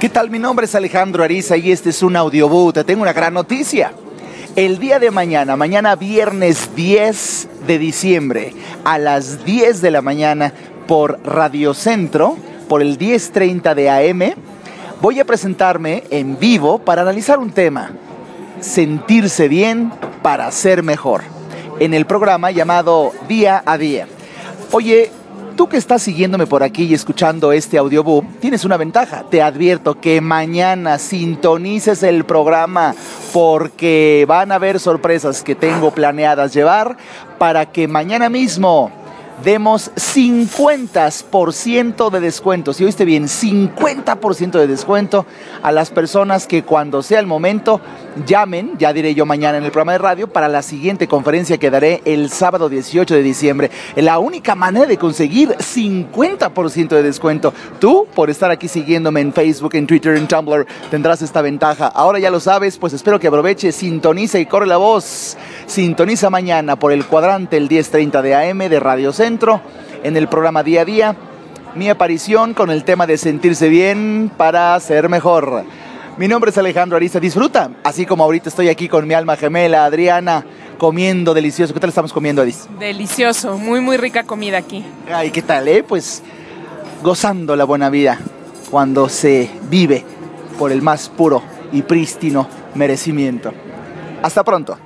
¿Qué tal? Mi nombre es Alejandro Ariza y este es un audiobook. Te tengo una gran noticia. El día de mañana, mañana viernes 10 de diciembre, a las 10 de la mañana, por Radio Centro, por el 10.30 de AM, voy a presentarme en vivo para analizar un tema. Sentirse bien para ser mejor. En el programa llamado Día a Día. Oye, tú que estás siguiéndome por aquí y escuchando este audiobook, tienes una ventaja. Te advierto que mañana sintonices el programa porque van a haber sorpresas que tengo planeadas llevar para que mañana mismo demos 50% de descuento. Si oíste bien, 50% de descuento a las personas que cuando sea el momento llamen, ya diré yo mañana en el programa de radio, para la siguiente conferencia que daré el sábado 18 de diciembre. La única manera de conseguir 50% de descuento. Tú, por estar aquí siguiéndome en Facebook, en Twitter, en Tumblr, tendrás esta ventaja. Ahora ya lo sabes, pues espero que aproveche, sintoniza y corre la voz. Sintoniza mañana por el cuadrante el 1030 de AM de Radio Centro en el programa Día a Día. Mi aparición con el tema de sentirse bien para ser mejor. Mi nombre es Alejandro Ariza, disfruta, así como ahorita estoy aquí con mi alma gemela, Adriana, comiendo delicioso. ¿Qué tal estamos comiendo, Adis? Delicioso, muy, muy rica comida aquí. Ay, ¿qué tal, eh? Pues gozando la buena vida cuando se vive por el más puro y prístino merecimiento. Hasta pronto.